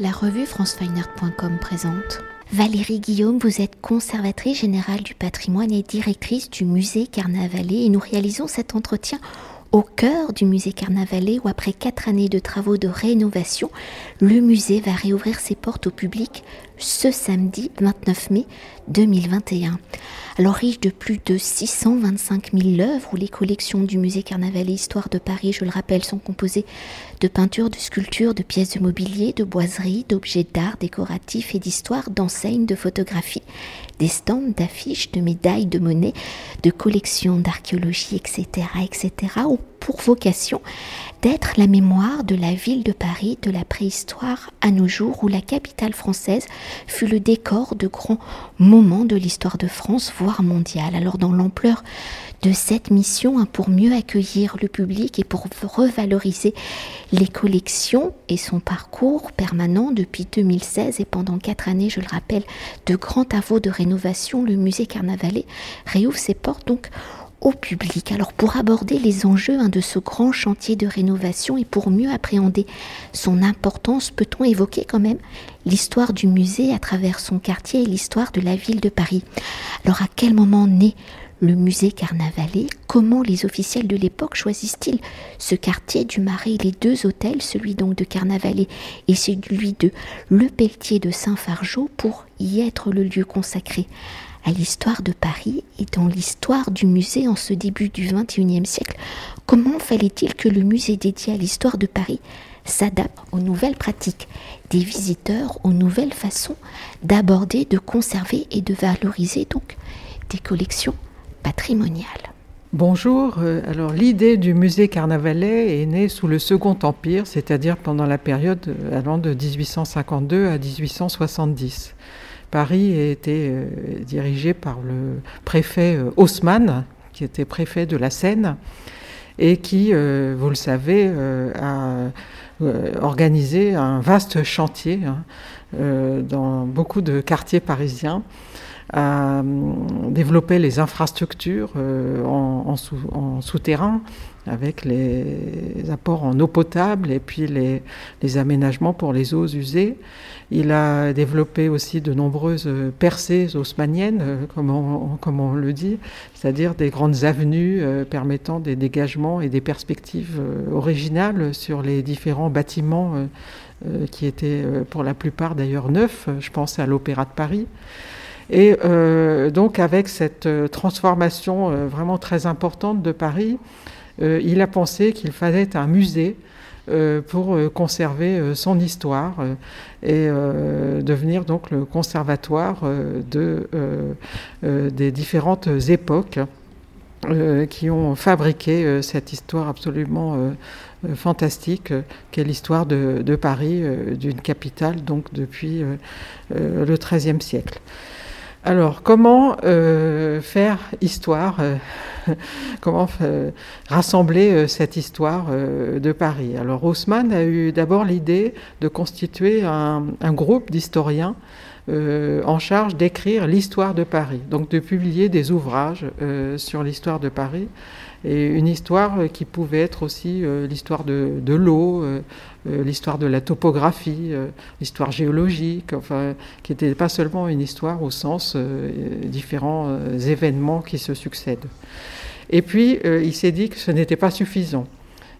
La revue francefineart.com présente. Valérie Guillaume, vous êtes conservatrice générale du patrimoine et directrice du musée Carnavalet et nous réalisons cet entretien au cœur du musée Carnavalet où après quatre années de travaux de rénovation, le musée va réouvrir ses portes au public ce samedi 29 mai 2021. Alors riche de plus de 625 000 œuvres où les collections du musée Carnavalet Histoire de Paris, je le rappelle, sont composées de peintures, de sculptures, de pièces de mobilier, de boiseries, d'objets d'art décoratifs et d'histoire, d'enseignes, de photographies, des d'affiches, de médailles, de monnaies, de collections d'archéologie, etc., etc., pour vocation d'être la mémoire de la ville de Paris de la préhistoire à nos jours où la capitale française fut le décor de grands moments de l'histoire de France, voire mondiale. Alors dans l'ampleur de cette mission, hein, pour mieux accueillir le public et pour revaloriser les collections et son parcours permanent depuis 2016 et pendant quatre années, je le rappelle, de grands travaux de rénovation, le musée Carnavalet réouvre ses portes donc au public. Alors pour aborder les enjeux hein, de ce grand chantier de rénovation et pour mieux appréhender son importance, peut-on évoquer quand même l'histoire du musée à travers son quartier et l'histoire de la ville de Paris? Alors à quel moment naît le musée Carnavalet? Comment les officiels de l'époque choisissent-ils ce quartier du Marais? Les deux hôtels, celui donc de Carnavalet et celui de Le Pelletier de Saint-Fargeau, pour y être le lieu consacré l'histoire de Paris et dans l'histoire du musée en ce début du XXIe siècle, comment fallait-il que le musée dédié à l'histoire de Paris s'adapte aux nouvelles pratiques des visiteurs, aux nouvelles façons d'aborder, de conserver et de valoriser donc des collections patrimoniales? Bonjour, euh, alors l'idée du musée Carnavalet est née sous le Second Empire, c'est-à-dire pendant la période euh, allant de 1852 à 1870. Paris était euh, dirigé par le préfet euh, Haussmann, qui était préfet de la Seine, et qui, euh, vous le savez, a organisé un vaste chantier hein, dans beaucoup de quartiers parisiens a développé les infrastructures en, souterrain avec les apports en eau potable et puis les, aménagements pour les eaux usées. Il a développé aussi de nombreuses percées haussmanniennes, euh, comme on, comme on le dit, c'est-à-dire des grandes avenues euh, permettant des dégagements et des perspectives euh, originales sur les différents bâtiments qui étaient pour la plupart d'ailleurs neufs. Je pense à l'Opéra de Paris. Et donc avec cette transformation vraiment très importante de Paris, euh, il a pensé qu'il fallait un musée euh, pour euh, conserver son histoire et devenir donc le conservatoire de, des différentes époques qui ont fabriqué cette histoire absolument fantastique qu'est l'histoire de, de, Paris, d'une capitale donc depuis le XIIIe siècle. Alors, comment euh, faire histoire, euh, comment euh, rassembler cette histoire de Paris? Alors, Haussmann a eu d'abord l'idée de constituer un, un groupe d'historiens en charge d'écrire l'histoire de Paris, donc de publier des ouvrages sur l'histoire de Paris et une histoire qui pouvait être aussi euh, l'histoire de, de l'eau, euh, euh, l'histoire de la topographie, l'histoire géologique, enfin, qui n'était pas seulement une histoire au sens différents événements qui se succèdent. Et puis, il s'est dit que ce n'était pas suffisant.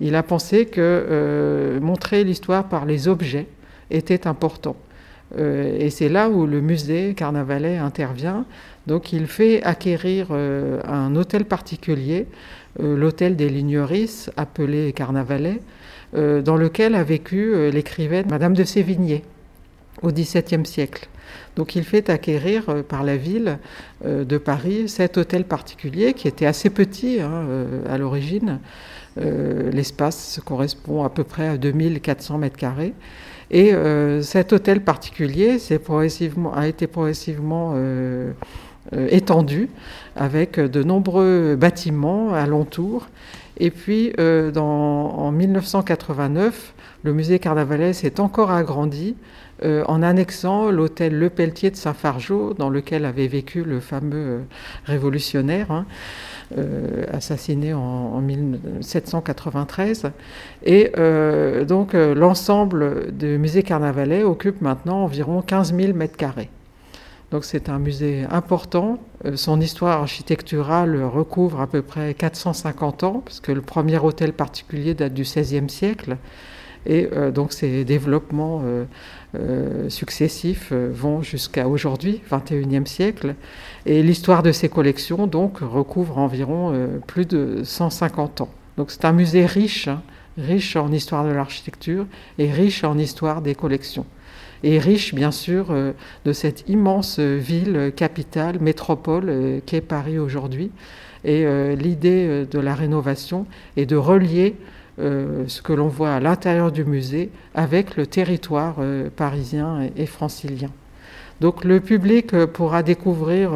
Il a pensé que montrer l'histoire par les objets était important. et c'est là où le musée Carnavalet intervient. Donc il fait acquérir un hôtel particulier euh, l'hôtel des Ligneris, appelé Carnavalet, euh, dans lequel a vécu euh, l'écrivaine Madame de Sévigné au XVIIe siècle. Donc il fait acquérir par la ville de Paris cet hôtel particulier qui était assez petit hein, à l'origine. L'espace correspond à peu près à 2400 mètres carrés. Et cet hôtel particulier a été progressivement euh, étendue avec de nombreux bâtiments alentour. Et puis euh, en 1989, le musée Carnavalet s'est encore agrandi en annexant l'hôtel Le Pelletier de Saint-Fargeau, dans lequel avait vécu le fameux révolutionnaire. Hein. Euh, assassiné en, 1793. Et euh, donc euh, l'ensemble du musée Carnavalet occupe maintenant environ 15 000 mètres carrés. Donc c'est un musée important. son histoire architecturale recouvre à peu près 450 ans, puisque le premier hôtel particulier date du XVIe siècle. Et donc ces développements euh, successifs euh, vont jusqu'à aujourd'hui, 21e siècle. Et l'histoire de ces collections, donc, recouvre environ euh, plus de 150 ans. Donc c'est un musée riche, hein, riche en histoire de l'architecture et riche en histoire des collections. Et riche, bien sûr, de cette immense ville, capitale, métropole qu'est Paris aujourd'hui. Et l'idée de la rénovation est de relier euh, ce que l'on voit à l'intérieur du musée avec le territoire euh, parisien et, francilien. Donc le public euh, pourra découvrir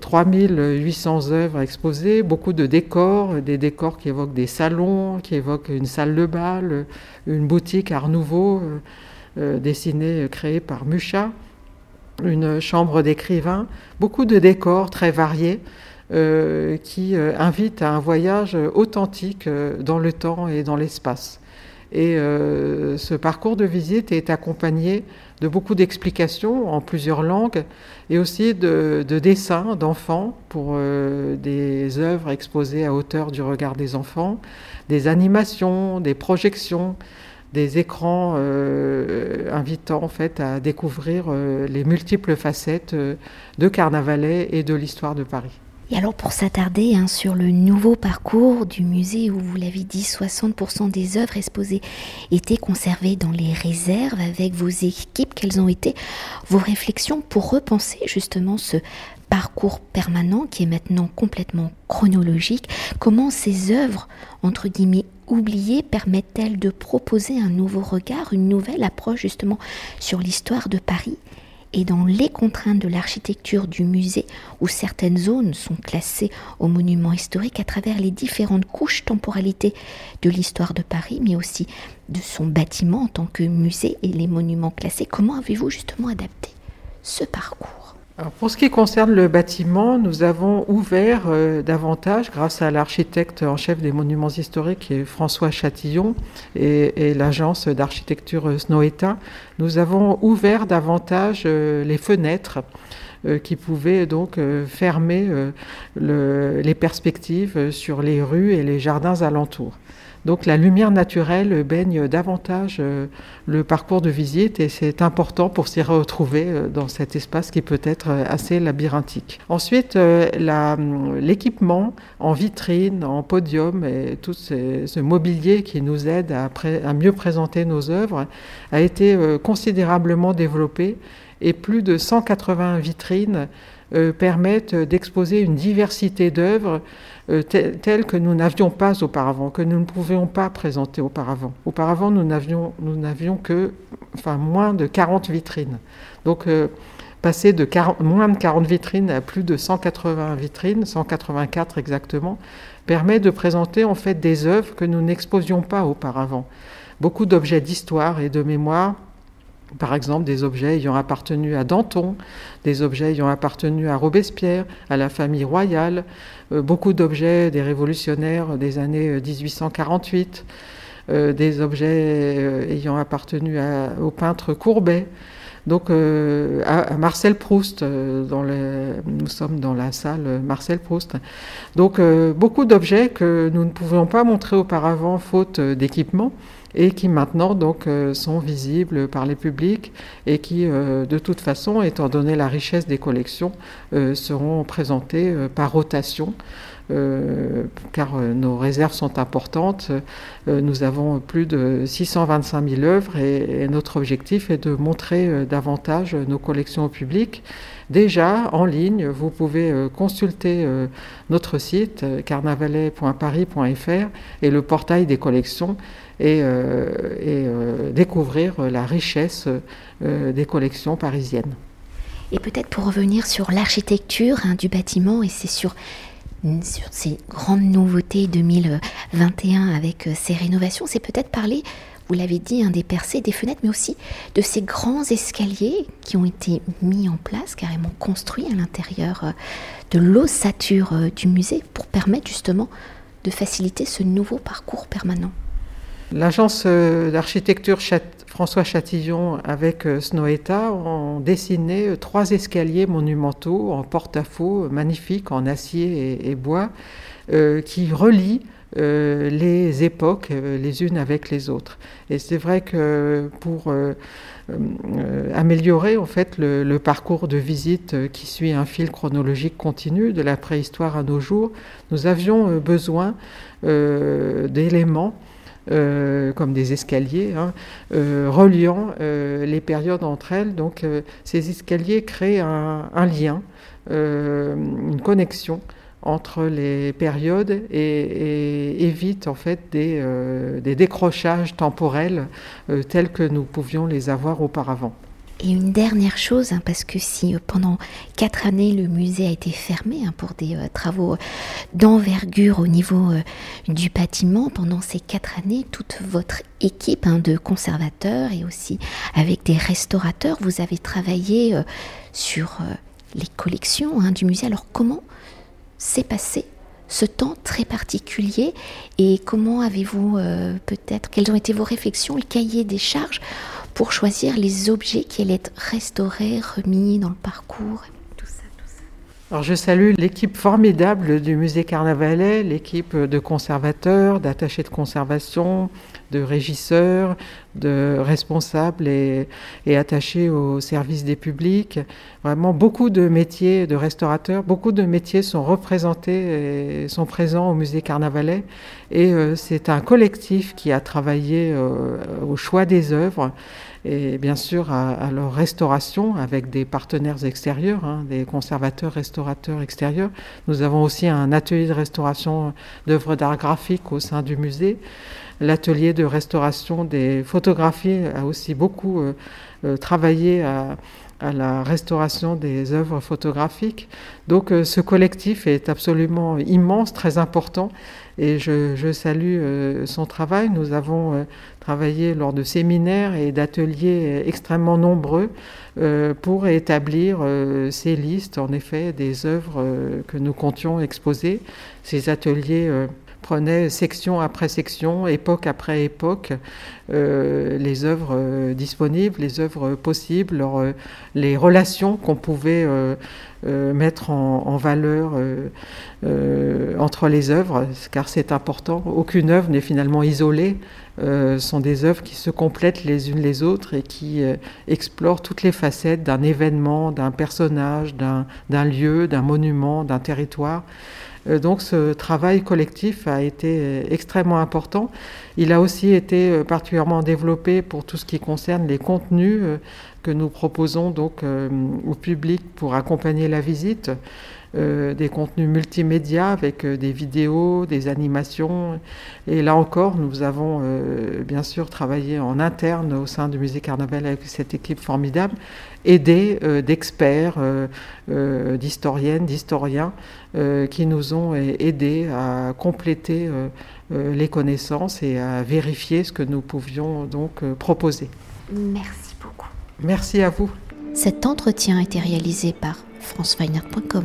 3800 œuvres exposées, beaucoup de décors, des décors qui évoquent des salons, qui évoquent une salle de bal, une boutique Art Nouveau dessinée, créée par Mucha, une chambre d'écrivain, beaucoup de décors très variés euh, qui euh, invite à un voyage authentique euh, dans le temps et dans l'espace. Et ce parcours de visite est accompagné de beaucoup d'explications en plusieurs langues et aussi de, dessins d'enfants pour des œuvres exposées à hauteur du regard des enfants, des animations, des projections, des écrans invitant en fait à découvrir les multiples facettes de Carnavalet et de l'histoire de Paris. Et alors pour s'attarder hein, sur le nouveau parcours du musée où vous l'avez dit 60% des œuvres exposées étaient conservées dans les réserves avec vos équipes, quelles ont été vos réflexions pour repenser justement ce parcours permanent qui est maintenant complètement chronologique? Comment ces œuvres entre guillemets oubliées permettent-elles de proposer un nouveau regard, une nouvelle approche justement sur l'histoire de Paris et dans les contraintes de l'architecture du musée, où certaines zones sont classées au monument historique à travers les différentes couches temporalité de l'histoire de Paris, mais aussi de son bâtiment en tant que musée et les monuments classés, comment avez-vous justement adapté ce parcours? Pour ce qui concerne le bâtiment, nous avons ouvert euh, davantage, grâce à l'architecte en chef des monuments historiques, François Chatillon, et, l'agence d'architecture Snoeta, nous avons ouvert davantage euh, les fenêtres qui pouvaient donc fermer les perspectives sur les rues et les jardins alentours. Donc la lumière naturelle baigne davantage euh, le parcours de visite et c'est important pour s'y retrouver euh, dans cet espace qui peut être euh, assez labyrinthique. Ensuite, l'équipement en vitrine, en podium et tout ce, mobilier qui nous aide à, mieux présenter nos œuvres a été considérablement développé et plus de 180 vitrines permettent d'exposer une diversité d'œuvres euh, telles que nous n'avions pas auparavant, que nous ne pouvions pas présenter auparavant. Auparavant, nous n'avions, que moins de 40 vitrines. Donc, euh, passer de moins de 40 vitrines à plus de 180 vitrines, 184 exactement, permet de présenter en fait des œuvres que nous n'exposions pas auparavant. Beaucoup d'objets d'histoire et de mémoire par exemple, des objets ayant appartenu à Danton, des objets ayant appartenu à Robespierre, à la famille royale, euh, beaucoup d'objets des révolutionnaires des années 1848, euh, euh, des objets ayant appartenu au peintre Courbet. Donc à, Marcel Proust, dans nous sommes dans la salle Marcel Proust. Donc beaucoup d'objets que nous ne pouvions pas montrer auparavant faute d'équipement et qui maintenant donc euh, sont visibles par les publics et qui euh, de toute façon, étant donné la richesse des collections, euh, seront présentés par rotation. Car nos réserves sont importantes. nous avons plus de 625 000 œuvres et, notre objectif est de montrer davantage nos collections au public. Déjà, en ligne, vous pouvez consulter notre site carnavalet.paris.fr et le portail des collections et, euh, euh, découvrir la richesse euh, des collections parisiennes. Et peut-être pour revenir sur l'architecture hein, du bâtiment, et c'est sur, sur ces grandes nouveautés 2021 avec ces rénovations, c'est peut-être parler vous l'avez dit, des percées, des fenêtres, mais aussi de ces grands escaliers qui ont été mis en place, carrément construits à l'intérieur euh, de l'ossature euh, du musée pour permettre justement de faciliter ce nouveau parcours permanent. L'agence euh, d'architecture François Chatillon avec Snoeta ont dessiné trois escaliers monumentaux en porte-à-faux magnifiques en acier et, bois qui relient euh, les époques euh, les unes avec les autres. Et c'est vrai que pour euh, améliorer en fait le, parcours de visite qui suit un fil chronologique continu de la préhistoire à nos jours, nous avions besoin d'éléments comme des escaliers, hein, reliant les périodes entre elles. Donc ces escaliers créent un lien, une connexion entre les périodes et, évite en fait des, euh, décrochages temporels euh, tels que nous pouvions les avoir auparavant. Et une dernière chose, hein, parce que si euh, pendant quatre années le musée a été fermé hein, pour des travaux d'envergure au niveau du bâtiment, pendant ces quatre années, toute votre équipe hein, de conservateurs et aussi avec des restaurateurs, vous avez travaillé sur les collections du musée. Alors comment s'est passé ce temps très particulier et comment avez-vous euh, peut-être, quelles ont été vos réflexions, le cahier des charges pour choisir les objets qui allaient être restaurés, remis dans le parcours alors je salue l'équipe formidable du musée Carnavalet, l'équipe de conservateurs, d'attachés de conservation, de régisseurs, de responsables et, attachés au service des publics. Vraiment beaucoup de métiers de restaurateurs, beaucoup de métiers sont représentés et sont présents au musée Carnavalet. Et euh, c'est un collectif qui a travaillé euh, au choix des œuvres et bien sûr à, leur restauration avec des partenaires extérieurs, hein, des conservateurs, restaurateurs extérieurs. Nous avons aussi un atelier de restauration d'œuvres d'art graphique au sein du musée. L'atelier de restauration des photographies a aussi beaucoup euh, euh, travaillé à, la restauration des œuvres photographiques. Donc euh, ce collectif est absolument immense, très important, et je, salue son travail. Nous avons travaillé lors de séminaires et d'ateliers extrêmement nombreux pour établir ces listes, en effet, des œuvres que nous comptions exposer. Ces ateliers prenait section après section, époque après époque, euh, les œuvres euh, disponibles, les œuvres possibles, euh, les relations qu'on pouvait mettre en, valeur entre les œuvres, car c'est important. Aucune œuvre n'est finalement isolée. Ce sont des œuvres qui se complètent les unes les autres et qui explorent toutes les facettes d'un événement, d'un personnage, d'un lieu, d'un monument, d'un territoire. Euh, donc ce travail collectif a été euh, extrêmement important. Il a aussi été euh, particulièrement développé pour tout ce qui concerne les contenus que nous proposons donc au public pour accompagner la visite. Des contenus multimédia avec des vidéos, des animations. Et là encore, nous avons bien sûr travaillé en interne au sein du musée Carnaval avec cette équipe formidable, aidée d'experts, d'historiennes, d'historiens euh, qui nous ont aidés à compléter euh, euh, les connaissances et à vérifier ce que nous pouvions donc proposer. Merci beaucoup. Merci à vous. Cet entretien a été réalisé par franceweiner.com.